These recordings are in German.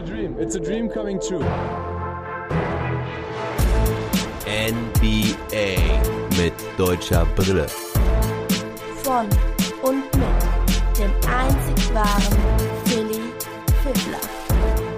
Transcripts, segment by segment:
a dream. It's a dream coming true. NBA mit deutscher Brille. Von und mit dem einzig wahren Philly Fiddler.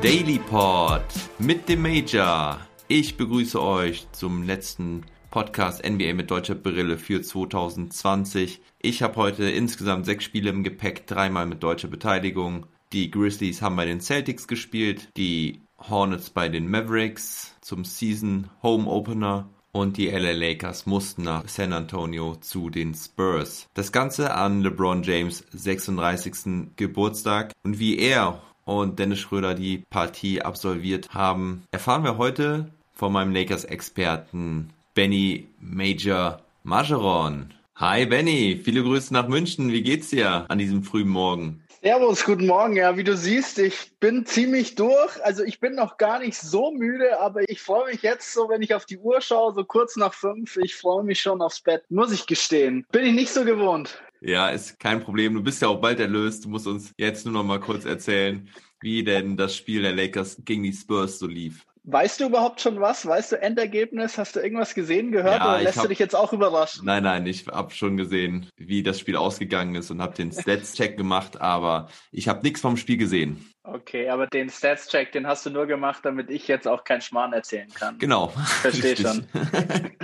Daily Pod mit dem Major. Ich begrüße euch zum letzten Podcast NBA mit deutscher Brille für 2020. Ich habe heute insgesamt sechs Spiele im Gepäck, dreimal mit deutscher Beteiligung. Die Grizzlies haben bei den Celtics gespielt, die Hornets bei den Mavericks zum Season Home Opener und die LA Lakers mussten nach San Antonio zu den Spurs. Das Ganze an LeBron James 36. Geburtstag und wie er und Dennis Schröder die Partie absolviert haben, erfahren wir heute von meinem Lakers-Experten Benny Major Majeron. Hi Benny, viele Grüße nach München. Wie geht's dir an diesem frühen Morgen? Servus, guten Morgen. Ja, wie du siehst, ich bin ziemlich durch. Also ich bin noch gar nicht so müde, aber ich freue mich jetzt so, wenn ich auf die Uhr schaue, so kurz nach fünf. Ich freue mich schon aufs Bett, muss ich gestehen. Bin ich nicht so gewohnt. Ja, ist kein Problem. Du bist ja auch bald erlöst. Du musst uns jetzt nur noch mal kurz erzählen, wie denn das Spiel der Lakers gegen die Spurs so lief. Weißt du überhaupt schon was? Weißt du Endergebnis? Hast du irgendwas gesehen, gehört Ja, oder lässt hab- du dich jetzt auch überraschen? Nein, nein, ich habe schon gesehen, wie das Spiel ausgegangen ist und habe den Stats-Check gemacht, aber ich habe nichts vom Spiel gesehen. Okay, aber den Stats-Check, den hast du nur gemacht, damit ich jetzt auch keinen Schmarrn erzählen kann. Genau. Versteh Richtig. schon.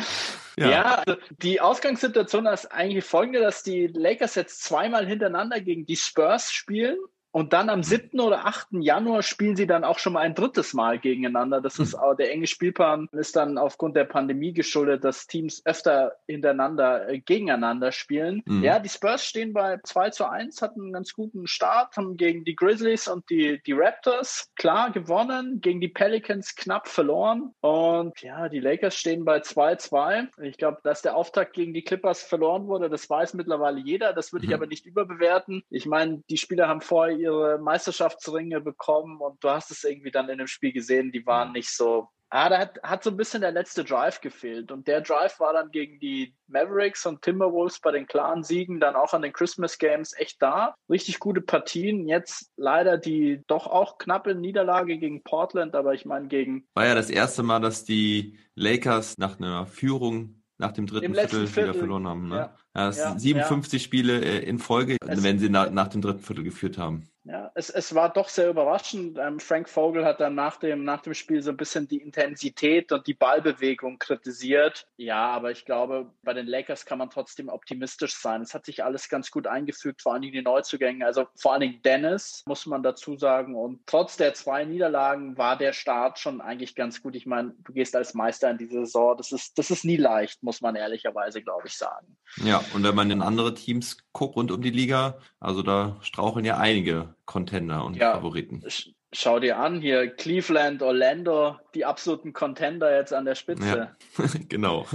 ja. Ja, also die Ausgangssituation ist eigentlich folgende, dass die Lakers jetzt zweimal hintereinander gegen die Spurs spielen und dann am 7. oder 8. Januar spielen sie dann auch schon mal ein drittes Mal gegeneinander. Das ist auch der enge Spielplan ist dann aufgrund der Pandemie geschuldet, dass Teams öfter hintereinander äh, gegeneinander spielen. Mhm. Ja, die Spurs stehen bei 2 zu 1, hatten einen ganz guten Start, haben gegen die Grizzlies und die, die Raptors klar gewonnen, gegen die Pelicans knapp verloren und ja, die Lakers stehen bei 2-2. Ich glaube, dass der Auftakt gegen die Clippers verloren wurde, das weiß mittlerweile jeder. Das würde ich Mhm. aber nicht überbewerten. Ich meine, die Spieler haben vorher ihre Meisterschaftsringe bekommen und du hast es irgendwie dann in dem Spiel gesehen, die waren nicht so. Ah, da hat, hat so ein bisschen der letzte Drive gefehlt. Und der Drive war dann gegen die Mavericks und Timberwolves bei den klaren Siegen dann auch an den Christmas Games echt da. Richtig gute Partien. Jetzt leider die doch auch knappe Niederlage gegen Portland, aber ich meine gegen War ja das erste Mal, dass die Lakers nach einer Führung nach dem dritten letzten Viertel, wieder Viertel. verloren haben. Ne? Ja. Ja. es Ja, sind 57 Spiele äh, in Folge, wenn sie nach, nach dem dritten Viertel geführt haben. Ja, es, es war doch sehr überraschend. Ähm, Frank Vogel hat dann nach dem, nach dem Spiel so ein bisschen die Intensität und die Ballbewegung kritisiert. Ja, aber ich glaube, bei den Lakers kann man trotzdem optimistisch sein. Es hat sich alles ganz gut eingefügt, vor allen Dingen die Neuzugänge. Also vor allen Dingen Dennis, muss man dazu sagen. Und trotz der zwei Niederlagen war der Start schon eigentlich ganz gut. Ich meine, du gehst als Meister in diese Saison. Das ist, das ist nie leicht, muss man ehrlicherweise, glaube ich, sagen. Ja, und wenn man in andere Teams guckt rund um die Liga, also da straucheln ja einige Contender und Ja. Favoriten. Sch- Schau dir an, hier Cleveland, Orlando, die absoluten Contender jetzt an der Spitze. Ja. genau.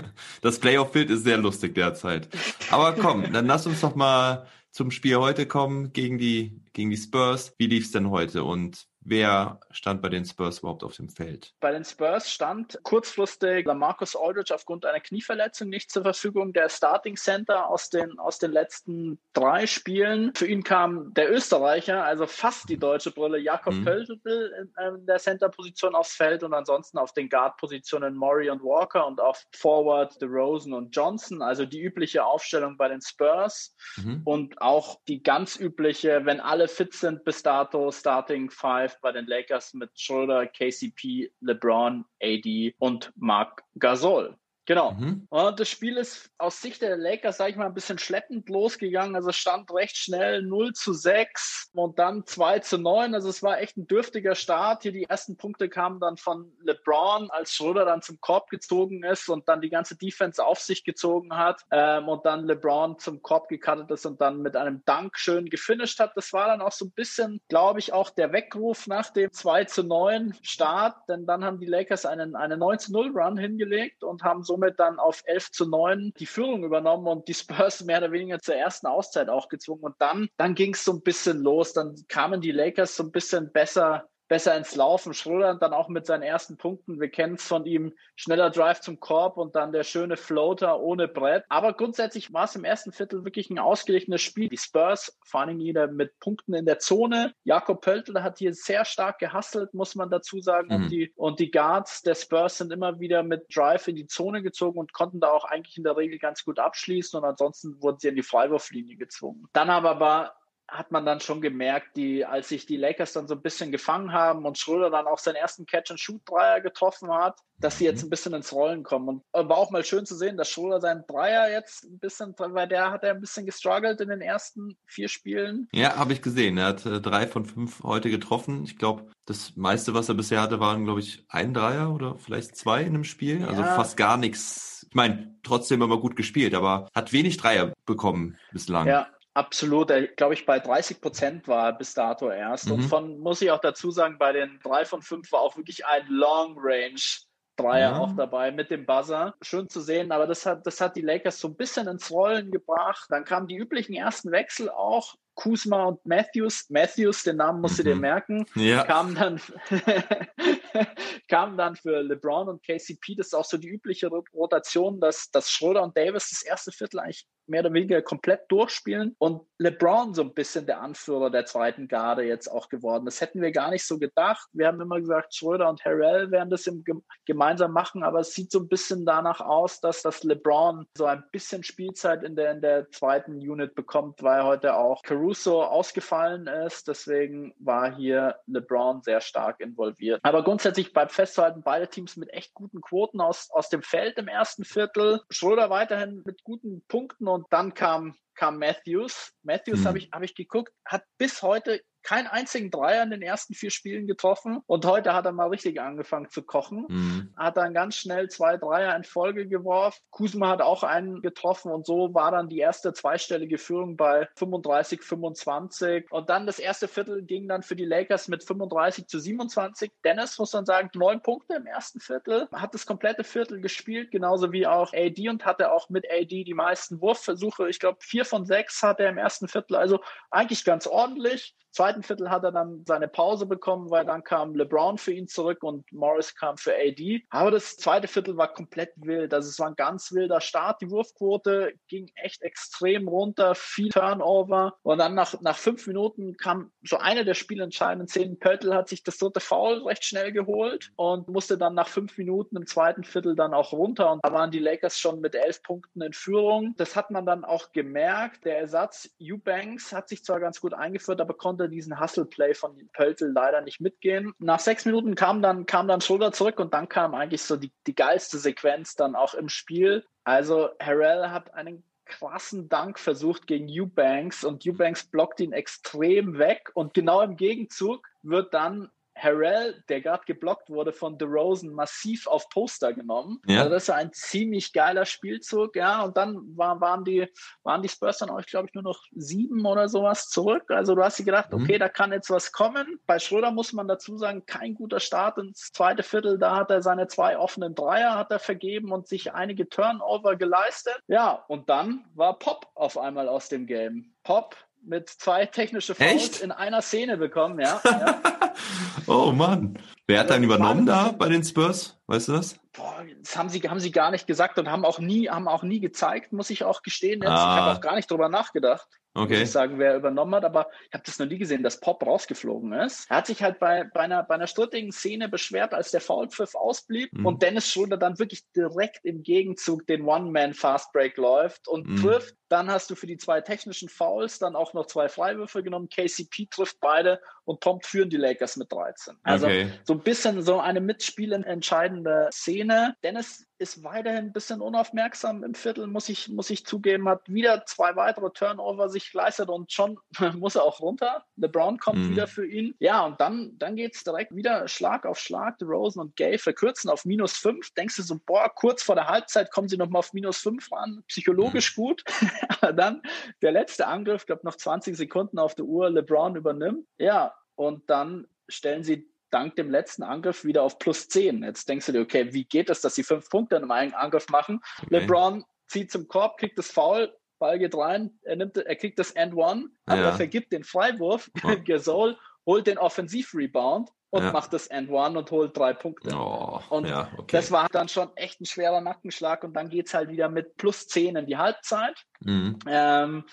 Das Playoff-Bild ist sehr lustig derzeit. Aber komm, dann lass uns doch mal zum Spiel heute kommen gegen die, gegen die Spurs. Wie lief's denn heute und wer stand bei den Spurs überhaupt auf dem Feld? Bei den Spurs stand kurzfristig Lamarcus Aldridge aufgrund einer Knieverletzung nicht zur Verfügung. Der Starting Center aus den, aus den letzten drei Spielen. Für ihn kam der Österreicher, also fast die deutsche Brille, Jakob Mhm. Pöltl in, äh, in der Center-Position aufs Feld und ansonsten auf den Guard-Positionen Murray und Walker und auf Forward DeRozan und Johnson. Also die übliche Aufstellung bei den Spurs. Mhm. Und auch die ganz übliche, wenn alle fit sind bis dato, Starting Five bei den Lakers mit Schröder, KCP, LeBron, AD und Marc Gasol. Genau. Mhm. Und das Spiel ist aus Sicht der Lakers, sage ich mal, ein bisschen schleppend losgegangen. Also stand recht schnell 0 zu 6 und dann 2 zu 9. Also es war echt ein dürftiger Start. Hier die ersten Punkte kamen dann von LeBron, als Schröder dann zum Korb gezogen ist und dann die ganze Defense auf sich gezogen hat ähm, und dann LeBron zum Korb gecuttet ist und dann mit einem Dank schön gefinisht hat. Das war dann auch so ein bisschen, glaube ich, auch der Weckruf nach dem 2 zu 9 Start, denn dann haben die Lakers einen, einen 9 zu 0 Run hingelegt und haben somit dann auf 11 zu 9 die Führung übernommen und die Spurs mehr oder weniger zur ersten Auszeit auch gezwungen. Und dann, dann ging es so ein bisschen los. Dann kamen die Lakers so ein bisschen besser besser ins Laufen. Schröder dann auch mit seinen ersten Punkten. Wir kennen es von ihm. Schneller Drive zum Korb und dann der schöne Floater ohne Brett. Aber grundsätzlich war es im ersten Viertel wirklich ein ausgeglichenes Spiel. Die Spurs, vor allen Dingen wieder mit Punkten in der Zone. Jakob Pöltl hat hier sehr stark gehasselt, muss man dazu sagen. Mhm. Und, die, und die Guards der Spurs sind immer wieder mit Drive in die Zone gezogen und konnten da auch eigentlich in der Regel ganz gut abschließen. Und ansonsten wurden sie in die Freiwurflinie gezwungen. Dann aber war hat man dann schon gemerkt, die, als sich die Lakers dann so ein bisschen gefangen haben und Schröder dann auch seinen ersten Catch-and-Shoot-Dreier getroffen hat, dass sie jetzt mhm. ein bisschen ins Rollen kommen. Und äh, war auch mal schön zu sehen, dass Schröder seinen Dreier jetzt ein bisschen, weil der hat er ein bisschen gestruggelt in den ersten vier Spielen. Ja, habe ich gesehen. Er hat äh, drei von fünf heute getroffen. Ich glaube, das meiste, was er bisher hatte, waren, glaube ich, ein Dreier oder vielleicht zwei in einem Spiel. Also ja. Fast gar nichts. Ich meine, trotzdem immer gut gespielt, aber hat wenig Dreier bekommen bislang. Ja, Absolut, glaube ich, bei 30 Prozent war bis dato erst. Mhm. Und von, muss ich auch dazu sagen, bei den drei von fünf war auch wirklich ein Long Range Dreier ja. auch dabei mit dem Buzzer. Schön zu sehen, aber das hat, das hat die Lakers so ein bisschen ins Rollen gebracht. Dann kamen die üblichen ersten Wechsel auch. Kuzma und Matthews. Matthews, den Namen musst du dir mhm. merken, ja. kamen dann kamen dann für LeBron und KCP, das ist auch so die übliche Rotation, dass, dass Schröder und Davis das erste Viertel eigentlich mehr oder weniger komplett durchspielen und LeBron so ein bisschen der Anführer der zweiten Garde jetzt auch geworden. Das hätten wir gar nicht so gedacht. Wir haben immer gesagt, Schröder und Harrell werden das im, gemeinsam machen, aber es sieht so ein bisschen danach aus, dass das LeBron so ein bisschen Spielzeit in der, in der zweiten Unit bekommt, weil heute auch Caruso ausgefallen ist. Deswegen war hier LeBron sehr stark involviert. Aber grundsätzlich bleibt festzuhalten, beide Teams mit echt guten Quoten aus, aus dem Feld im ersten Viertel. Schröder weiterhin mit guten Punkten und dann kam kam Matthews. Matthews mhm. habe ich, hab ich geguckt, hat bis heute keinen einzigen Dreier in den ersten vier Spielen getroffen. Und heute hat er mal richtig angefangen zu kochen. Mhm. Hat dann ganz schnell zwei Dreier in Folge geworfen. Kusma hat auch einen getroffen und so war dann die erste zweistellige Führung bei 35, 25. Und dann das erste Viertel ging dann für die Lakers mit 35 zu 27. Dennis muss man sagen, neun Punkte im ersten Viertel. Hat das komplette Viertel gespielt, genauso wie auch AD und hatte auch mit AD die meisten Wurfversuche. Ich glaube, vier von sechs hat er im ersten Viertel. Also eigentlich ganz ordentlich zweiten Viertel hat er dann seine Pause bekommen, weil dann kam LeBron für ihn zurück und Morris kam für AD. Aber das zweite Viertel war komplett wild. Also es war ein ganz wilder Start. Die Wurfquote ging echt extrem runter, viel Turnover. Und dann nach, nach fünf Minuten kam so eine der spielentscheidenden Szenen. Pöttl hat sich das dritte Foul recht schnell geholt und musste dann nach fünf Minuten im zweiten Viertel dann auch runter. Und da waren die Lakers schon mit elf Punkten in Führung. Das hat man dann auch gemerkt. Der Ersatz Eubanks hat sich zwar ganz gut eingeführt, aber konnte konnte diesen Hustle-Play von Pöltl leider nicht mitgehen. Nach sechs Minuten kam dann, kam dann Schulter zurück und dann kam eigentlich so die, die geilste Sequenz dann auch im Spiel. Also Harrell hat einen krassen Dank versucht gegen Eubanks und Eubanks blockt ihn extrem weg und genau im Gegenzug wird dann Harrell, der gerade geblockt wurde von DeRozan, massiv auf Poster genommen. Ja. Also das ist ein ziemlich geiler Spielzug, ja. Und dann war, waren die, waren die Spurs dann auch, glaube ich, nur noch sieben oder sowas zurück. Also du hast dir gedacht, mhm. okay, da kann jetzt was kommen. Bei Schröder muss man dazu sagen, kein guter Start ins zweite Viertel. Da hat er seine zwei offenen Dreier hat er vergeben und sich einige Turnover geleistet. Ja, und dann war Pop auf einmal aus dem Game. Pop mit zwei technische Fouls in einer Szene bekommen, ja. ja. oh Mann. Wer hat dann übernommen da bei den Spurs? Weißt du das? Boah, das haben sie, haben sie gar nicht gesagt und haben auch nie, haben auch nie gezeigt, muss ich auch gestehen. Jetzt. Ah. Ich habe auch gar nicht drüber nachgedacht. Okay. Muss ich sagen, wer übernommen hat, aber ich habe das noch nie gesehen, dass Pop rausgeflogen ist. Er hat sich halt bei, bei, einer, bei einer strittigen Szene beschwert, als der Foulpfiff ausblieb mhm. und Dennis Schröder dann wirklich direkt im Gegenzug den One-Man-Fastbreak läuft und mhm. trifft. Dann hast du für die zwei technischen Fouls dann auch noch zwei Freiwürfe genommen. KCP trifft beide und prompt führen die Lakers mit 13. Also okay. so ein bisschen so eine mitspielentscheidende Szene. Dennis ist weiterhin ein bisschen unaufmerksam im Viertel, muss ich, muss ich zugeben, hat wieder zwei weitere Turnover sich geleistet und schon muss er auch runter. LeBron kommt mhm. wieder für ihn. Ja, und dann, dann geht es direkt wieder Schlag auf Schlag. The Rosen und Gay verkürzen auf minus fünf. Denkst du so, boah, kurz vor der Halbzeit kommen sie nochmal auf minus fünf ran. Psychologisch mhm. gut. Aber dann der letzte Angriff, glaube noch 20 Sekunden auf der Uhr, LeBron übernimmt. Ja, und dann stellen sie dank dem letzten Angriff wieder auf plus 10. Jetzt denkst du dir, okay, wie geht es, dass sie fünf Punkte in einem Angriff machen? Okay. LeBron zieht zum Korb, kriegt das Foul, Ball geht rein, er, nimmt, er kriegt das End One, aber ja. er vergibt den Freiwurf. Oh. Gasol holt den Offensiv-Rebound und Ja. macht das End One und holt drei Punkte. Oh, Und ja, okay. Das war dann schon echt ein schwerer Nackenschlag und dann geht's halt wieder mit plus 10 in die Halbzeit. mhm. Ähm,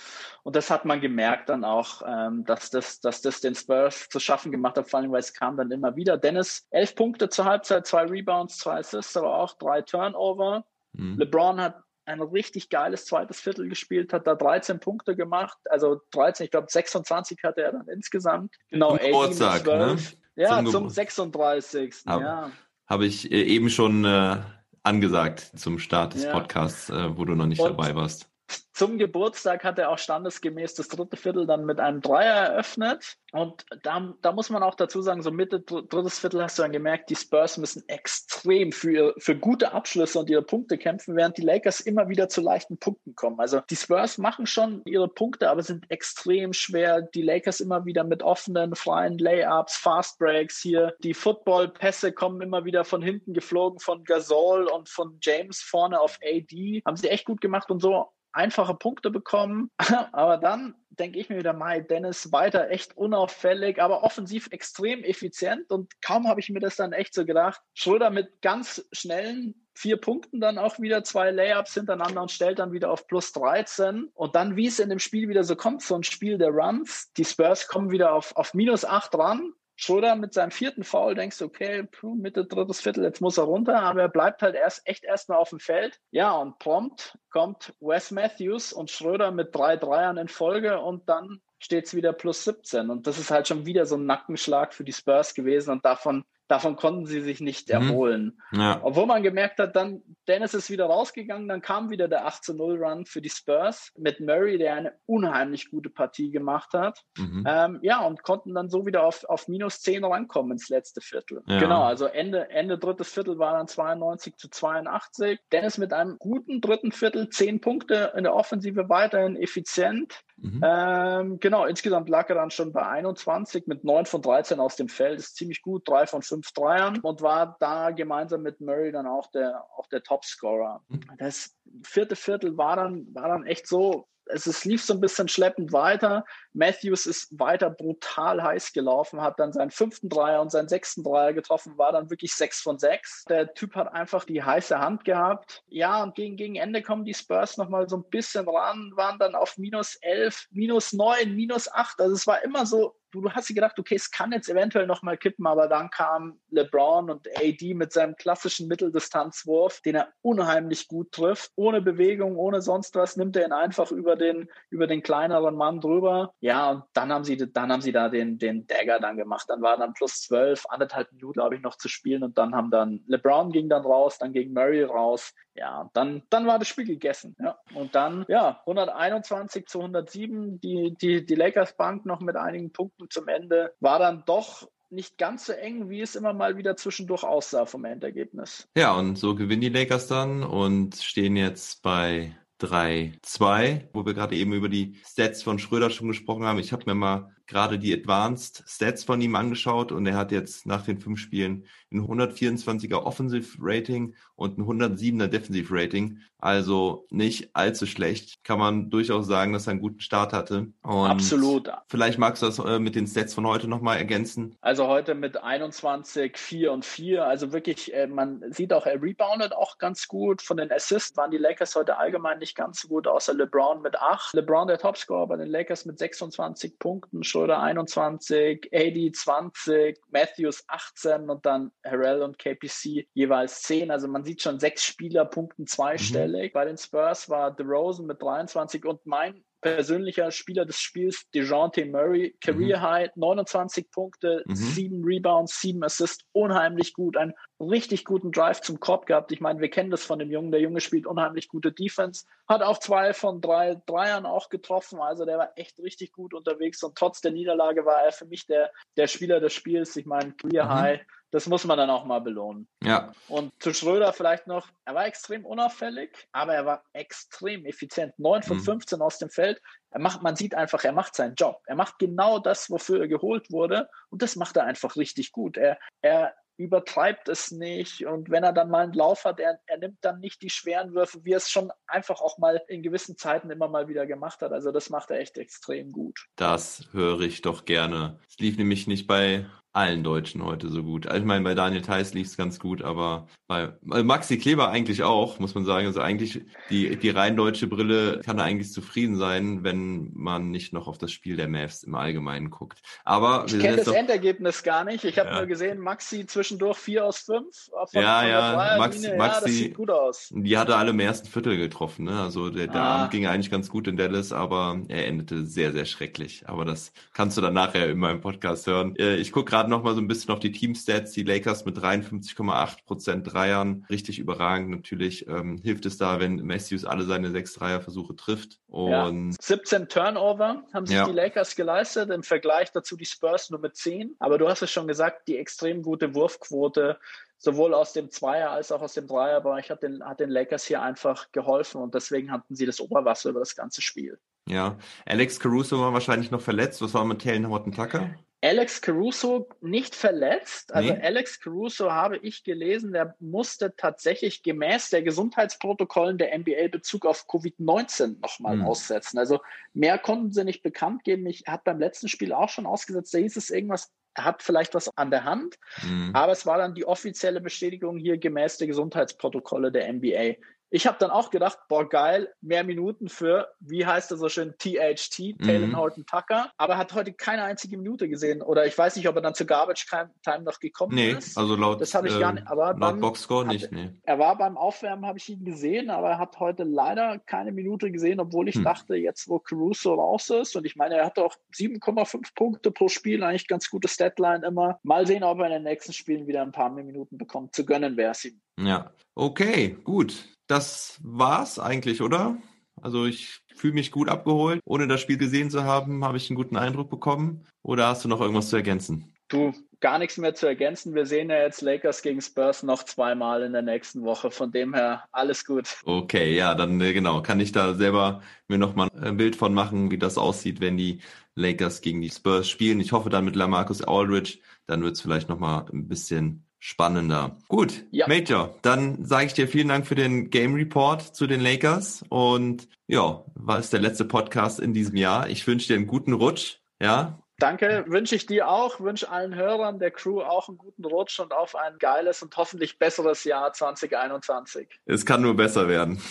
und das hat man gemerkt dann auch, ähm, dass, das, dass das den Spurs zu schaffen gemacht hat, vor allem weil es kam dann immer wieder. Dennis, elf Punkte zur Halbzeit, zwei Rebounds, zwei Assists, aber auch drei Turnover. Mhm. LeBron hat ein richtig geiles zweites Viertel gespielt, hat da 13 Punkte gemacht, also 13, ich glaube 26 hatte er dann insgesamt. Genau, Zum 18 mit Geburtstag, ne? 12. Ja, Zum zum, Gebur- 36. Aber- Ja. Habe ich äh, eben schon äh, angesagt zum Start des Ja. Podcasts, äh, wo du noch nicht Und- dabei warst. Zum Geburtstag hat er auch standesgemäß das dritte Viertel dann mit einem Dreier eröffnet. Und da, da muss man auch dazu sagen, so Mitte dr- drittes Viertel hast du dann gemerkt, die Spurs müssen extrem für, für gute Abschlüsse und ihre Punkte kämpfen, während die Lakers immer wieder zu leichten Punkten kommen. Also die Spurs machen schon ihre Punkte, aber sind extrem schwer. Die Lakers immer wieder mit offenen, freien Layups, Fast Breaks hier. Die Football-Pässe kommen immer wieder von hinten geflogen von Gasol und von James vorne auf AD. Haben sie echt gut gemacht und so einfache Punkte bekommen. Aber dann denke ich mir wieder, Mai Dennis weiter echt unauffällig, aber offensiv extrem effizient. Und kaum habe ich mir das dann echt so gedacht. Schröder mit ganz schnellen vier Punkten dann auch wieder zwei Layups hintereinander und stellt dann wieder auf plus 13. Und dann, wie es in dem Spiel wieder so kommt, so ein Spiel der Runs, die Spurs kommen wieder auf, auf minus 8 ran. Schröder mit seinem vierten Foul denkst du, okay, Mitte drittes Viertel, jetzt muss er runter, aber er bleibt halt erst echt erstmal auf dem Feld. Ja, und prompt kommt Wes Matthews und Schröder mit drei Dreiern in Folge und dann steht es wieder plus 17. Und das ist halt schon wieder so ein Nackenschlag für die Spurs gewesen und davon, davon konnten sie sich nicht Mhm. erholen. Ja, Obwohl man gemerkt hat, dann Dennis ist wieder rausgegangen, dann kam wieder der 8-0-Run für die Spurs mit Murray, der eine unheimlich gute Partie gemacht hat. mhm. Ähm, ja, und konnten dann so wieder auf, auf minus 10 rankommen ins letzte Viertel. Ja. Genau, also Ende, Ende drittes Viertel war dann 92 zu 82. Dennis mit einem guten dritten Viertel, 10 Punkte in der Offensive weiterhin effizient. Mhm. Ähm, genau, insgesamt lag er dann schon bei 21 mit 9 von 13 aus dem Feld. Ist ziemlich gut, 3 von 5 Dreiern und war da gemeinsam mit Murray dann auch der, auch der Topscorer. Mhm. Das vierte Viertel war dann, war dann echt so, es, es lief so ein bisschen schleppend weiter. Matthews ist weiter brutal heiß gelaufen, hat dann seinen fünften Dreier und seinen sechsten Dreier getroffen, war dann wirklich sechs von sechs. Der Typ hat einfach die heiße Hand gehabt. Ja, und gegen, gegen Ende kommen die Spurs nochmal so ein bisschen ran, waren dann auf minus elf, minus neun, minus acht. Also es war immer so, du, du hast dir gedacht, okay, es kann jetzt eventuell nochmal kippen, aber dann kam LeBron und AD mit seinem klassischen Mitteldistanzwurf, den er unheimlich gut trifft. Ohne Bewegung, ohne sonst was, nimmt er ihn einfach über den, über den kleineren Mann drüber. Ja, und dann haben sie, dann haben sie da den, den Dagger dann gemacht. Dann war dann plus zwölf, anderthalb Minuten, glaube ich, noch zu spielen und dann haben dann LeBron ging dann raus, dann ging Murray raus. Ja, dann, dann war das Spiel gegessen. Ja. Und dann, ja, 121 zu 107, die, die, die Lakers Bank noch mit einigen Punkten zum Ende, war dann doch nicht ganz so eng, wie es immer mal wieder zwischendurch aussah vom Endergebnis. Ja, und so gewinnen die Lakers dann und stehen jetzt bei 3-2, wo wir gerade eben über die Stats von Schröder schon gesprochen haben. Ich habe mir mal gerade die Advanced Stats von ihm angeschaut und er hat jetzt nach den fünf Spielen ein 124er Offensive Rating und ein 107er Defensive Rating. Also nicht allzu schlecht. Kann man durchaus sagen, dass er einen guten Start hatte. Und Absolut. Vielleicht magst du das äh, mit den Stats von heute nochmal ergänzen. Also heute mit 21, 4 und 4. Also wirklich, äh, man sieht auch, er reboundet auch ganz gut. Von den Assists waren die Lakers heute allgemein nicht ganz so gut, außer LeBron mit 8. LeBron der Topscorer bei den Lakers mit 26 Punkten, Schröder 21, AD 20, Matthews 18 und dann Harrell und KPC jeweils 10. Also man sieht schon sechs Spieler punkten zweistellig. Mhm. Bei den Spurs war DeRozan mit 23 und mein persönlicher Spieler des Spiels, DeJounte Murray, Career mhm. High, 29 Punkte, mhm. 7 Rebounds, 7 Assists, unheimlich gut, einen richtig guten Drive zum Korb gehabt. Ich meine, wir kennen das von dem Jungen, der Junge spielt unheimlich gute Defense, hat auch zwei von drei Dreiern auch getroffen, also der war echt richtig gut unterwegs und trotz der Niederlage war er für mich der, der Spieler des Spiels. Ich meine, Career mhm. High, das muss man dann auch mal belohnen. Ja. Und zu Schröder vielleicht noch, er war extrem unauffällig, aber er war extrem effizient. 9 von mhm. 15 aus dem Feld. Er macht, man sieht einfach, er macht seinen Job. Er macht genau das, wofür er geholt wurde. Und das macht er einfach richtig gut. Er, er übertreibt es nicht. Und wenn er dann mal einen Lauf hat, er, er nimmt dann nicht die schweren Würfe, wie er es schon einfach auch mal in gewissen Zeiten immer mal wieder gemacht hat. Also das macht er echt extrem gut. Das höre ich doch gerne. Es lief nämlich nicht bei allen Deutschen heute so gut. Also ich meine, bei Daniel Theiss lief es ganz gut, aber bei also Maxi Kleber eigentlich auch, muss man sagen. Also eigentlich die, die rein deutsche Brille kann da eigentlich zufrieden sein, wenn man nicht noch auf das Spiel der Mavs im Allgemeinen guckt. Aber ich kenne das doch, Endergebnis gar nicht. Ich habe ja. nur gesehen, Maxi zwischendurch 4 aus 5. Von, ja, ja, Max, Maxi, ja, das sieht gut aus. Die hatte alle im ersten Viertel getroffen. Ne? Also der, der ah. Abend ging eigentlich ganz gut in Dallas, aber er endete sehr, sehr schrecklich. Aber das kannst du dann nachher in meinem Podcast hören. Äh, ich gucke gerade noch mal so ein bisschen auf die Teamstats. Die Lakers mit 53,8 Prozent Dreiern. Richtig überragend natürlich. Ähm, hilft es da, wenn Matthews alle seine sechs Dreierversuche trifft. Und ja. 17 Turnover haben sich ja. die Lakers geleistet. Im Vergleich dazu die Spurs nur mit 10. Aber du hast es schon gesagt, die extrem gute Wurfquote sowohl aus dem Zweier als auch aus dem Dreierbereich hat den, hat den Lakers hier einfach geholfen und deswegen hatten sie das Oberwasser über das ganze Spiel. Ja, Alex Caruso war wahrscheinlich noch verletzt. Was war mit Taylor Horton Tucker? Alex Caruso nicht verletzt. Also nee. Alex Caruso habe ich gelesen, der musste tatsächlich gemäß der Gesundheitsprotokollen der NBA Bezug auf Covid-19 nochmal hm. aussetzen. Also mehr konnten sie nicht bekannt geben. Ich hat beim letzten Spiel auch schon ausgesetzt, da hieß es irgendwas, er hat vielleicht was an der Hand, hm. aber es war dann die offizielle Bestätigung hier gemäß der Gesundheitsprotokolle der NBA. Ich habe dann auch gedacht, boah, geil, mehr Minuten für, wie heißt er so schön, THT, Taylor mhm. Horton Tucker. Aber er hat heute keine einzige Minute gesehen. Oder ich weiß nicht, ob er dann zur Garbage Time noch gekommen nee, ist. also laut, das habe ich gar nicht. Aber laut Boxscore nicht, nee. Er war beim Aufwärmen, habe ich ihn gesehen, aber er hat heute leider keine Minute gesehen, obwohl ich hm. dachte, jetzt wo Caruso raus ist, und ich meine, er hatte auch 7,5 Punkte pro Spiel, eigentlich ganz gute Statline immer. Mal sehen, ob er in den nächsten Spielen wieder ein paar mehr Minuten bekommt. Zu gönnen wäre es ihm. Ja, okay, gut das war's eigentlich, oder? Also ich fühle mich gut abgeholt. Ohne das Spiel gesehen zu haben, habe ich einen guten Eindruck bekommen. Oder hast du noch irgendwas zu ergänzen? Du, gar nichts mehr zu ergänzen. Wir sehen ja jetzt Lakers gegen Spurs noch zweimal in der nächsten Woche. Von dem her alles gut. Okay, ja, dann äh, genau. Kann ich da selber mir nochmal ein Bild von machen, wie das aussieht, wenn die Lakers gegen die Spurs spielen. Ich hoffe dann mit Lamarcus Aldridge. Dann wird es vielleicht nochmal ein bisschen spannender. Gut, ja. Major, dann sage ich dir vielen Dank für den Game Report zu den Lakers und ja, war es der letzte Podcast in diesem Jahr. Ich wünsche dir einen guten Rutsch, ja. Danke, wünsche ich dir auch, wünsche allen Hörern der Crew auch einen guten Rutsch und auf ein geiles und hoffentlich besseres Jahr 2021. Es kann nur besser werden.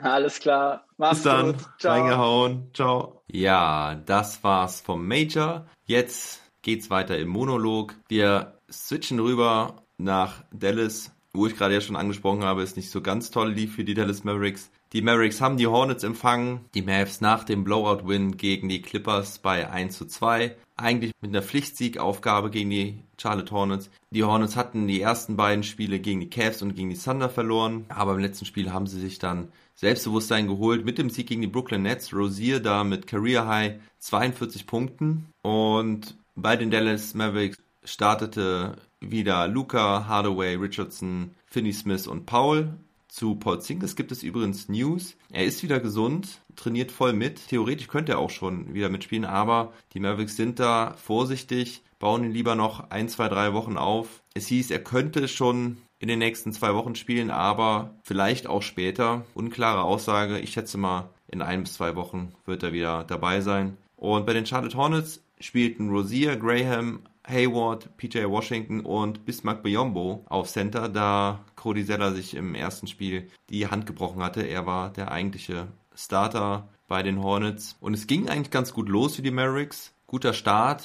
Alles klar. Mach's Bis dann. Gut. Ciao. Reingehauen. Ciao. Ja, das war's vom Major. Jetzt geht's weiter im Monolog. Wir switchen rüber nach Dallas, wo ich gerade ja schon angesprochen habe, ist nicht so ganz toll lief für die Dallas Mavericks. Die Mavericks haben die Hornets empfangen, die Mavs nach dem Blowout-Win gegen die Clippers bei 1 zu 2. Eigentlich mit einer Pflichtsiegaufgabe gegen die Charlotte Hornets. Die Hornets hatten die ersten beiden Spiele gegen die Cavs und gegen die Thunder verloren, aber im letzten Spiel haben sie sich dann Selbstbewusstsein geholt mit dem Sieg gegen die Brooklyn Nets. Rosier da mit Career High 42 Punkten und bei den Dallas Mavericks startete wieder Luca, Hardaway, Richardson, Finney Smith und Paul. Zu Paul Zingis gibt es übrigens News. Er ist wieder gesund, trainiert voll mit. Theoretisch könnte er auch schon wieder mitspielen, aber die Mavericks sind da vorsichtig, bauen ihn lieber noch ein, zwei, drei Wochen auf. Es hieß, er könnte schon in den nächsten zwei Wochen spielen, aber vielleicht auch später. Unklare Aussage. Ich schätze mal, in ein bis zwei Wochen wird er wieder dabei sein. Und bei den Charlotte Hornets spielten Rosier, Graham, Hayward, PJ Washington und Bismarck Biombo auf Center, da Cody Zeller sich im ersten Spiel die Hand gebrochen hatte. Er war der eigentliche Starter bei den Hornets. Und es ging eigentlich ganz gut los für die Mavericks. Guter Start.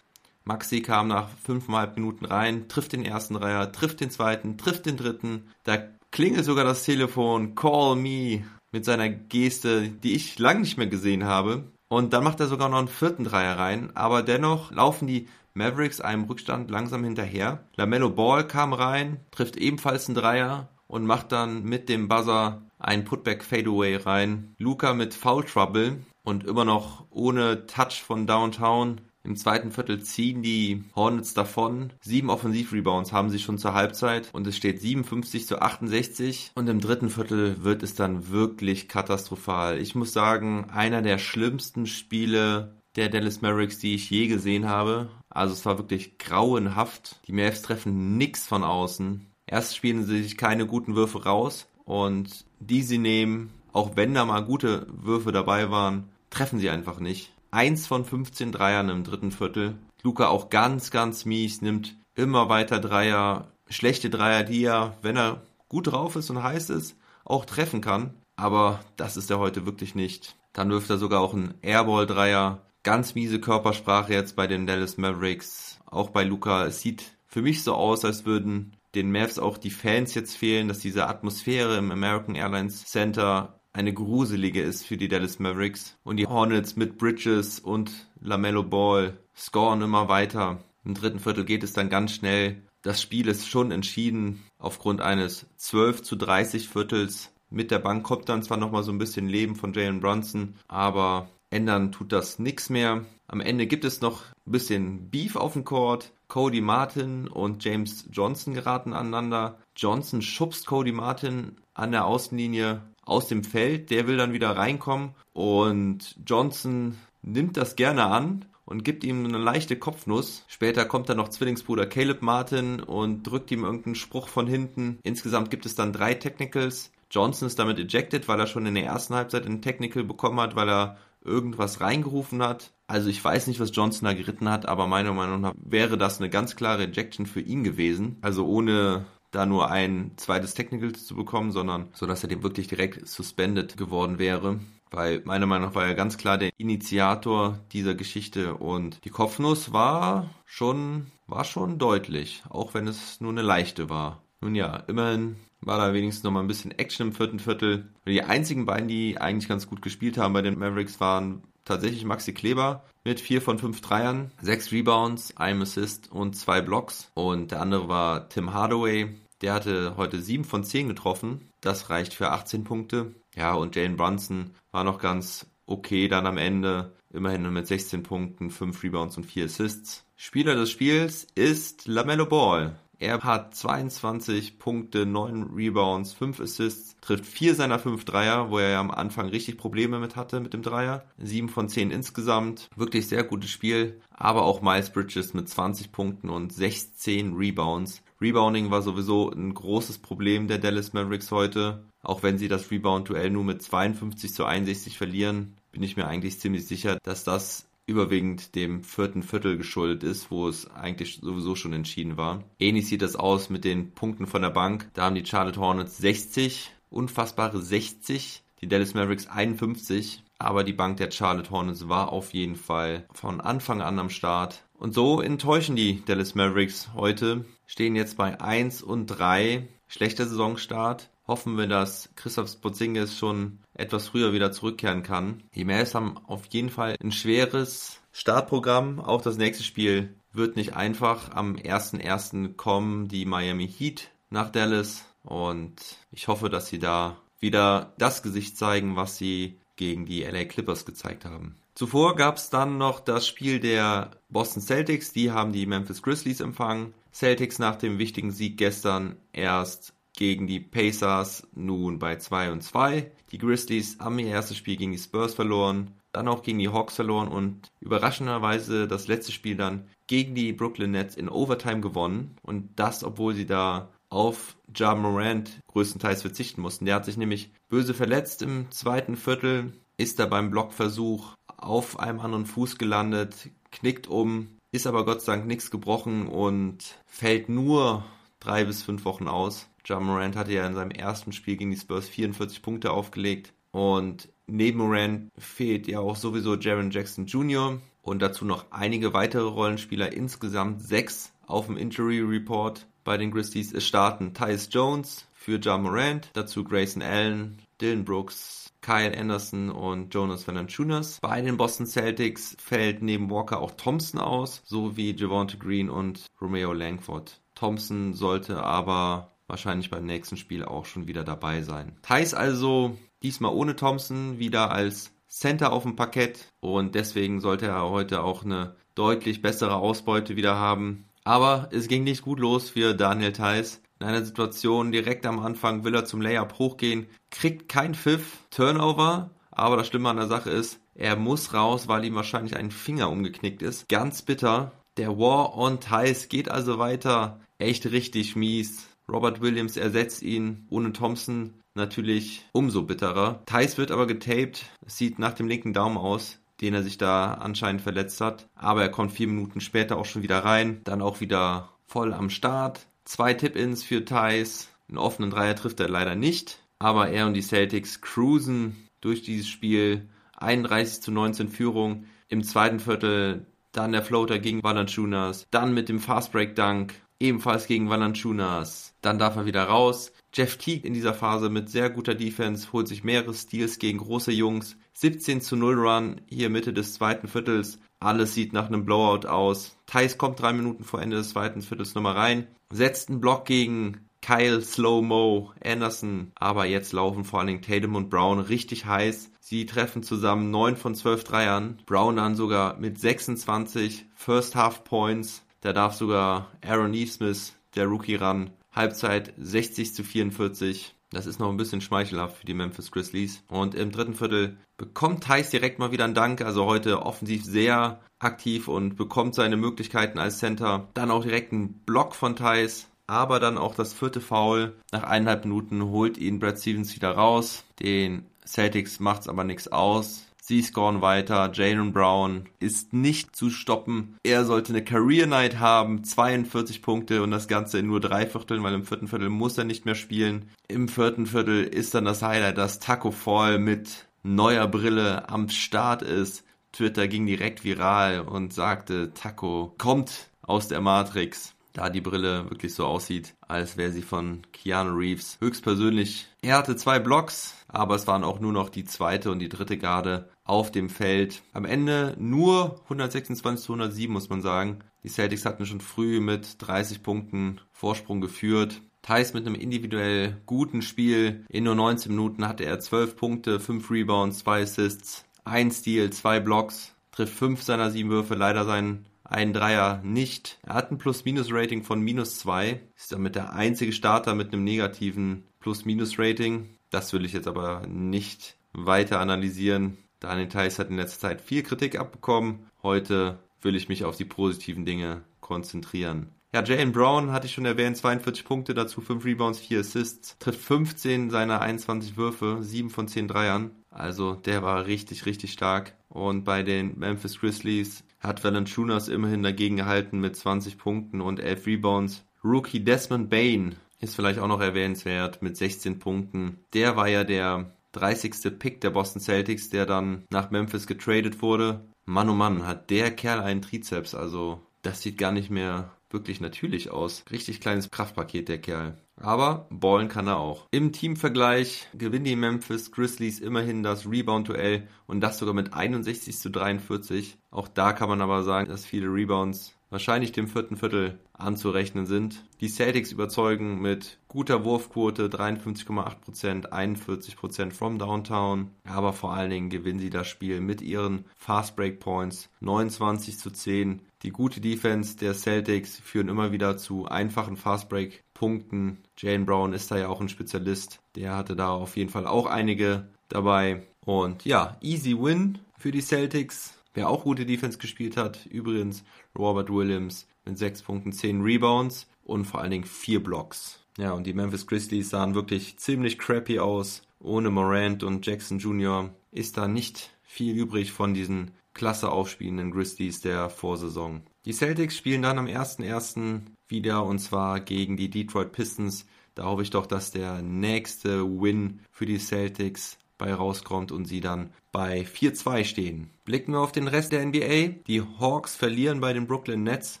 Maxi kam nach fünfeinhalb Minuten rein, trifft den ersten Dreier, trifft den zweiten, trifft den dritten. Da klingelt sogar das Telefon, call me, mit seiner Geste, die ich lange nicht mehr gesehen habe. Und dann macht er sogar noch einen vierten Dreier rein. Aber dennoch laufen die Mavericks einem Rückstand langsam hinterher. Lamello Ball kam rein, trifft ebenfalls einen Dreier und macht dann mit dem Buzzer einen Putback Fadeaway rein. Luca mit Foul Trouble und immer noch ohne Touch von Downtown. Im zweiten Viertel ziehen die Hornets davon. Sieben Offensivrebounds haben sie schon zur Halbzeit und es steht 57 zu 68. Und im dritten Viertel wird es dann wirklich katastrophal. Ich muss sagen, einer der schlimmsten Spiele der Dallas Mavericks, die ich je gesehen habe. Also es war wirklich grauenhaft. Die Mavs treffen nix von außen. Erst spielen sie sich keine guten Würfe raus und die sie nehmen, auch wenn da mal gute Würfe dabei waren, treffen sie einfach nicht. Eins von 15 Dreiern im dritten Viertel. Luca auch ganz, ganz mies, nimmt immer weiter Dreier, schlechte Dreier, die er, wenn er gut drauf ist und heiß ist, auch treffen kann. Aber das ist er heute wirklich nicht. Dann wirft er sogar auch einen Airball-Dreier. Ganz miese Körpersprache jetzt bei den Dallas Mavericks. Auch bei Luca. Es sieht für mich so aus, als würden den Mavs auch die Fans jetzt fehlen, dass diese Atmosphäre im American Airlines Center eine gruselige ist für die Dallas Mavericks. Und die Hornets mit Bridges und LaMelo Ball scoren immer weiter. Im dritten Viertel geht es dann ganz schnell. Das Spiel ist schon entschieden aufgrund eines 12 zu 30 Viertels. Mit der Bank kommt dann zwar nochmal so ein bisschen Leben von Jalen Brunson, aber ändern tut das nichts mehr. Am Ende gibt es noch ein bisschen Beef auf dem Court. Cody Martin und James Johnson geraten aneinander. Johnson schubst Cody Martin an der Außenlinie aus dem Feld. Der will dann wieder reinkommen und Johnson nimmt das gerne an und gibt ihm eine leichte Kopfnuss. Später kommt dann noch Zwillingsbruder Caleb Martin und drückt ihm irgendeinen Spruch von hinten. Insgesamt gibt es dann drei Technicals. Johnson ist damit ejected, weil er schon in der ersten Halbzeit einen Technical bekommen hat, weil er irgendwas reingerufen hat. Also ich weiß nicht, was Johnson da geritten hat, aber meiner Meinung nach wäre das eine ganz klare Ejection für ihn gewesen. Also ohne da nur ein zweites Technical zu bekommen, sondern so, dass er dem wirklich direkt suspended geworden wäre. Weil meiner Meinung nach war er ganz klar der Initiator dieser Geschichte und die Kopfnuss war schon, war schon deutlich, auch wenn es nur eine leichte war. Nun ja, immerhin war da wenigstens noch mal ein bisschen Action im vierten Viertel. Die einzigen beiden, die eigentlich ganz gut gespielt haben bei den Mavericks, waren tatsächlich Maxi Kleber mit vier von fünf Dreiern, sechs Rebounds, einem Assist und zwei Blocks. Und der andere war Tim Hardaway. Der hatte heute sieben von zehn getroffen. Das reicht für 18 Punkte. Ja, und Jalen Brunson war noch ganz okay dann am Ende. Immerhin mit 16 Punkten, 5 Rebounds und 4 Assists. Spieler des Spiels ist LaMelo Ball. Er hat 22 Punkte, 9 Rebounds, 5 Assists, trifft 4 seiner 5 Dreier, wo er ja am Anfang richtig Probleme mit hatte mit dem Dreier. 7 von 10 insgesamt. Wirklich sehr gutes Spiel. Aber auch Miles Bridges mit 20 Punkten und 16 Rebounds. Rebounding war sowieso ein großes Problem der Dallas Mavericks heute. Auch wenn sie das Rebound-Duell nur mit 52 zu 61 verlieren, bin ich mir eigentlich ziemlich sicher, dass das überwiegend dem vierten Viertel geschuldet ist, wo es eigentlich sowieso schon entschieden war. Ähnlich sieht das aus mit den Punkten von der Bank. Da haben die Charlotte Hornets 60, unfassbare 60, die Dallas Mavericks 51. Aber die Bank der Charlotte Hornets war auf jeden Fall von Anfang an am Start. Und so enttäuschen die Dallas Mavericks heute, stehen jetzt bei 1 und 3. Schlechter Saisonstart hoffen wir, dass Christoph Porzingis schon etwas früher wieder zurückkehren kann. Die Mavs haben auf jeden Fall ein schweres Startprogramm. Auch das nächste Spiel wird nicht einfach. Am 1.1. kommen die Miami Heat nach Dallas und ich hoffe, dass sie da wieder das Gesicht zeigen, was sie gegen die LA Clippers gezeigt haben. Zuvor gab es dann noch das Spiel der Boston Celtics, die haben die Memphis Grizzlies empfangen. Celtics nach dem wichtigen Sieg gestern erst gegen die Pacers nun bei 2 und 2. Die Grizzlies haben ihr erstes Spiel gegen die Spurs verloren, dann auch gegen die Hawks verloren und überraschenderweise das letzte Spiel dann gegen die Brooklyn Nets in Overtime gewonnen. Und das, obwohl sie da auf Ja Morant größtenteils verzichten mussten. Der hat sich nämlich böse verletzt im zweiten Viertel, ist da beim Blockversuch auf einem anderen Fuß gelandet, knickt um, ist aber Gott sei Dank nichts gebrochen und fällt nur drei bis fünf Wochen aus. Ja Morant hatte ja in seinem ersten Spiel gegen die Spurs 44 Punkte aufgelegt. Und neben Morant fehlt ja auch sowieso Jaron Jackson Jr. und dazu noch einige weitere Rollenspieler. Insgesamt sechs auf dem Injury Report bei den Grizzlies. Es starten Tyus Jones für Ja Morant, dazu Grayson Allen, Dylan Brooks, Kyle Anderson und Jonas Valanciunas. Bei den Boston Celtics fällt neben Walker auch Thompson aus, sowie Javante Green und Romeo Langford. Thompson sollte aber wahrscheinlich beim nächsten Spiel auch schon wieder dabei sein. Thais also diesmal ohne Thompson wieder als Center auf dem Parkett und deswegen sollte er heute auch eine deutlich bessere Ausbeute wieder haben. Aber es ging nicht gut los für Daniel Theiss. In einer Situation direkt am Anfang will er zum Layup hochgehen, kriegt kein Pfiff, Turnover, aber das Schlimme an der Sache ist, er muss raus, weil ihm wahrscheinlich ein Finger umgeknickt ist. Ganz bitter. Der War on Thais geht also weiter. Echt richtig mies. Robert Williams ersetzt ihn ohne Thompson natürlich umso bitterer. Thais wird aber getaped. Es sieht nach dem linken Daumen aus. den er sich da anscheinend verletzt hat. Aber er kommt vier Minuten später auch schon wieder rein, dann auch wieder voll am Start. Zwei Tip-Ins für Thais. Einen offenen Dreier trifft er leider nicht. Aber er und die Celtics cruisen durch dieses Spiel. 31 zu 19 Führung. Im zweiten Viertel dann der Floater gegen Valanciunas. Dann mit dem Fast Break Dunk ebenfalls gegen Valanciunas. Dann darf er wieder raus. Jeff Teague in dieser Phase mit sehr guter Defense holt sich mehrere Steals gegen große Jungs. 17 zu 0 Run hier Mitte des zweiten Viertels. Alles sieht nach einem Blowout aus. Thais kommt drei Minuten vor Ende des zweiten Viertels nochmal rein. Setzt einen Block gegen Kyle Slow Mo Anderson. Aber jetzt laufen vor allen Dingen Tatum und Brown richtig heiß. Sie treffen zusammen 9 von 12 Dreiern. Brown dann sogar mit 26 First Half Points. Da darf sogar Aaron Neesmith, der Rookie, ran. Halbzeit 60 zu 44. Das ist noch ein bisschen schmeichelhaft für die Memphis Grizzlies. Und im dritten Viertel bekommt Thais direkt mal wieder einen Dank. Also heute offensiv sehr aktiv und bekommt seine Möglichkeiten als Center. Dann auch direkt ein Block von Thais. Aber dann auch das vierte Foul. Nach eineinhalb Minuten holt ihn Brad Stevens wieder raus. Den Celtics macht's aber nichts aus. Sie scoren weiter. Jalen Brown ist nicht zu stoppen. Er sollte eine Career Night haben. 42 Punkte und das Ganze in nur drei Vierteln, weil im vierten Viertel muss er nicht mehr spielen. Im vierten Viertel ist dann das Highlight, dass Taco Fall mit neuer Brille am Start ist. Twitter ging direkt viral und sagte, Taco kommt aus der Matrix da die Brille wirklich so aussieht, als wäre sie von Keanu Reeves. Höchstpersönlich, er hatte zwei Blocks, aber es waren auch nur noch die zweite und die dritte Garde auf dem Feld. Am Ende nur 126 zu 107, muss man sagen. Die Celtics hatten schon früh mit 30 Punkten Vorsprung geführt. Thais mit einem individuell guten Spiel. In nur 19 Minuten hatte er 12 Punkte, 5 Rebounds, 2 Assists, 1 Steal, 2 Blocks, trifft 5 seiner 7 Würfe, leider seinen einen Dreier nicht. Er hat ein Plus-Minus-Rating von minus 2, ist damit der einzige Starter mit einem negativen Plus-Minus-Rating. Das will ich jetzt aber nicht weiter analysieren. Daniel Theiss hat in letzter Zeit viel Kritik abbekommen. Heute will ich mich auf die positiven Dinge konzentrieren. Ja, Jalen Brown hatte ich schon erwähnt, 42 Punkte, dazu 5 Rebounds, 4 Assists, trifft 15 seiner 21 Würfe, 7 von 10 Dreiern. Also der war richtig, richtig stark. Und bei den Memphis Grizzlies hat Valanciunas immerhin dagegen gehalten mit 20 Punkten und 11 Rebounds. Rookie Desmond Bain ist vielleicht auch noch erwähnenswert mit 16 Punkten. Der war ja der 30. Pick der Boston Celtics, der dann nach Memphis getradet wurde. Mann oh Mann, hat der Kerl einen Trizeps, also das sieht gar nicht mehr wirklich natürlich aus. Richtig kleines Kraftpaket der Kerl. Aber ballen kann er auch. Im Teamvergleich gewinnen die Memphis Grizzlies immerhin das Rebound-Duell und das sogar mit 61 zu 43. Auch da kann man aber sagen, dass viele Rebounds wahrscheinlich dem vierten Viertel anzurechnen sind. Die Celtics überzeugen mit guter Wurfquote 53,8%, 41% from Downtown, aber vor allen Dingen gewinnen sie das Spiel mit ihren Fast Break Points 29 zu 10. Die gute Defense der Celtics führen immer wieder zu einfachen Fast Break Punkten. Jane Brown ist da ja auch ein Spezialist. Der hatte da auf jeden Fall auch einige dabei. Und ja, easy win für die Celtics. Wer auch gute Defense gespielt hat, übrigens Robert Williams mit 6 Punkten, 10 Rebounds und vor allen Dingen 4 Blocks. Ja, und die Memphis Grizzlies sahen wirklich ziemlich crappy aus. Ohne Morant und Jackson Jr. ist da nicht viel übrig von diesen klasse aufspielenden Grizzlies der Vorsaison. Die Celtics spielen dann am 1.1. wieder und zwar gegen die Detroit Pistons. Da hoffe ich doch, dass der nächste Win für die Celtics bei rauskommt und sie dann bei 4-2 stehen. Blicken wir auf den Rest der NBA. Die Hawks verlieren bei den Brooklyn Nets.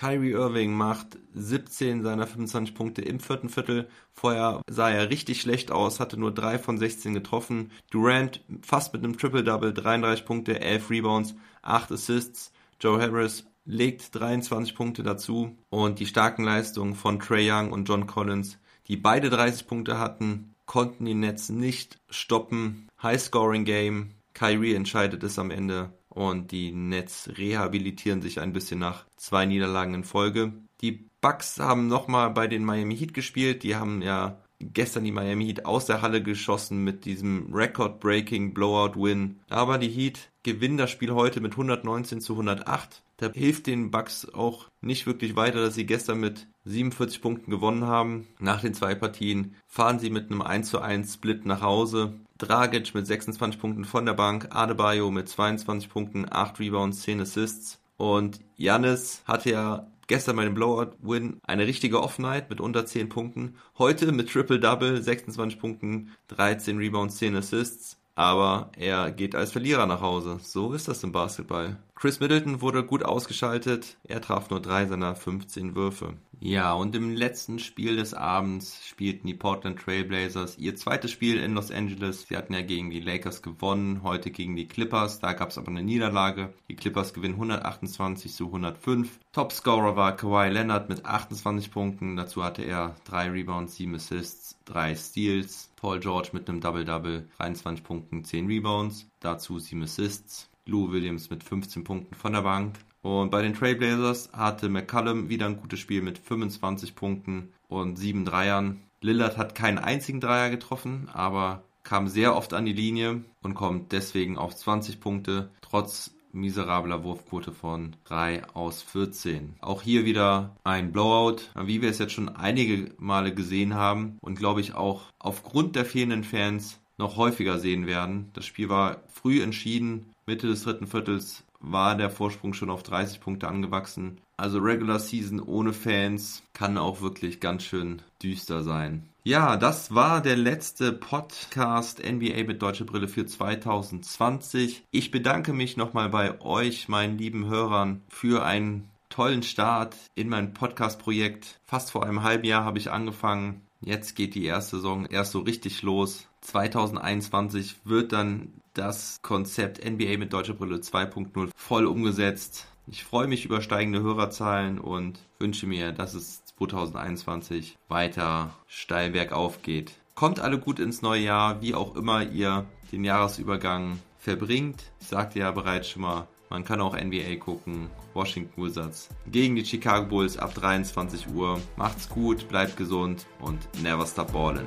Kyrie Irving macht 17 seiner 25 Punkte im vierten Viertel. Vorher sah er richtig schlecht aus, hatte nur 3 von 16 getroffen. Durant fast mit einem Triple-Double, 33 Punkte, 11 Rebounds, 8 Assists. Joe Harris legt 23 Punkte dazu. Und die starken Leistungen von Trey Young und John Collins, die beide 30 Punkte hatten, konnten die Nets nicht stoppen. High-Scoring-Game. Kyrie entscheidet es am Ende und die Nets rehabilitieren sich ein bisschen nach zwei Niederlagen in Folge. Die Bucks haben nochmal bei den Miami Heat gespielt. Die haben ja gestern die Miami Heat aus der Halle geschossen mit diesem Record-Breaking Blowout-Win. Aber die Heat gewinnen das Spiel heute mit 119 zu 108. Da hilft den Bucks auch nicht wirklich weiter, dass sie gestern mit 47 Punkten gewonnen haben. Nach den zwei Partien fahren sie mit einem 1 zu 1 Split nach Hause. Dragic mit 26 Punkten von der Bank, Adebayo mit 22 Punkten, 8 Rebounds, 10 Assists. Und Janis hatte ja gestern bei dem Blowout-Win eine richtige Off-Night mit unter 10 Punkten. Heute mit Triple-Double, 26 Punkten, 13 Rebounds, 10 Assists aber er geht als Verlierer nach Hause. So ist das im Basketball. Chris Middleton wurde gut ausgeschaltet. Er traf nur drei seiner 15 Würfe. Ja, und im letzten Spiel des Abends spielten die Portland Trailblazers ihr zweites Spiel in Los Angeles. Sie hatten ja gegen die Lakers gewonnen, heute gegen die Clippers. Da gab es aber eine Niederlage. Die Clippers gewinnen 128 zu 105. Topscorer war Kawhi Leonard mit 28 Punkten. Dazu hatte er drei Rebounds, sieben Assists, drei Steals. Paul George mit einem Double-Double, 23 Punkten, 10 Rebounds. Dazu 7 Assists. Lou Williams mit 15 Punkten von der Bank. Und bei den Trailblazers hatte McCallum wieder ein gutes Spiel mit 25 Punkten und 7 Dreiern. Lillard hat keinen einzigen Dreier getroffen, aber kam sehr oft an die Linie und kommt deswegen auf 20 Punkte, trotz miserabler Wurfquote von 3 aus 14. Auch hier wieder ein Blowout, wie wir es jetzt schon einige Male gesehen haben und glaube ich auch aufgrund der fehlenden Fans noch häufiger sehen werden. Das Spiel war früh entschieden, Mitte des dritten Viertels war der Vorsprung schon auf 30 Punkte angewachsen. Also Regular Season ohne Fans kann auch wirklich ganz schön düster sein. Ja, das war der letzte Podcast NBA mit Deutsche Brille für 2020. Ich bedanke mich nochmal bei euch, meinen lieben Hörern, für einen tollen Start in mein Podcast-Projekt. Fast vor einem halben Jahr habe ich angefangen. Jetzt geht die erste Saison erst so richtig los. 2021 wird dann das Konzept NBA mit deutscher Brille 2.0 voll umgesetzt. Ich freue mich über steigende Hörerzahlen und wünsche mir, dass es 2021 weiter steil bergauf geht. Kommt alle gut ins neue Jahr, wie auch immer ihr den Jahresübergang verbringt. Ich sagte ja bereits schon mal, man kann auch NBA gucken. Washington Wizards gegen die Chicago Bulls ab 23 Uhr. Macht's gut, bleibt gesund und never stop ballin'.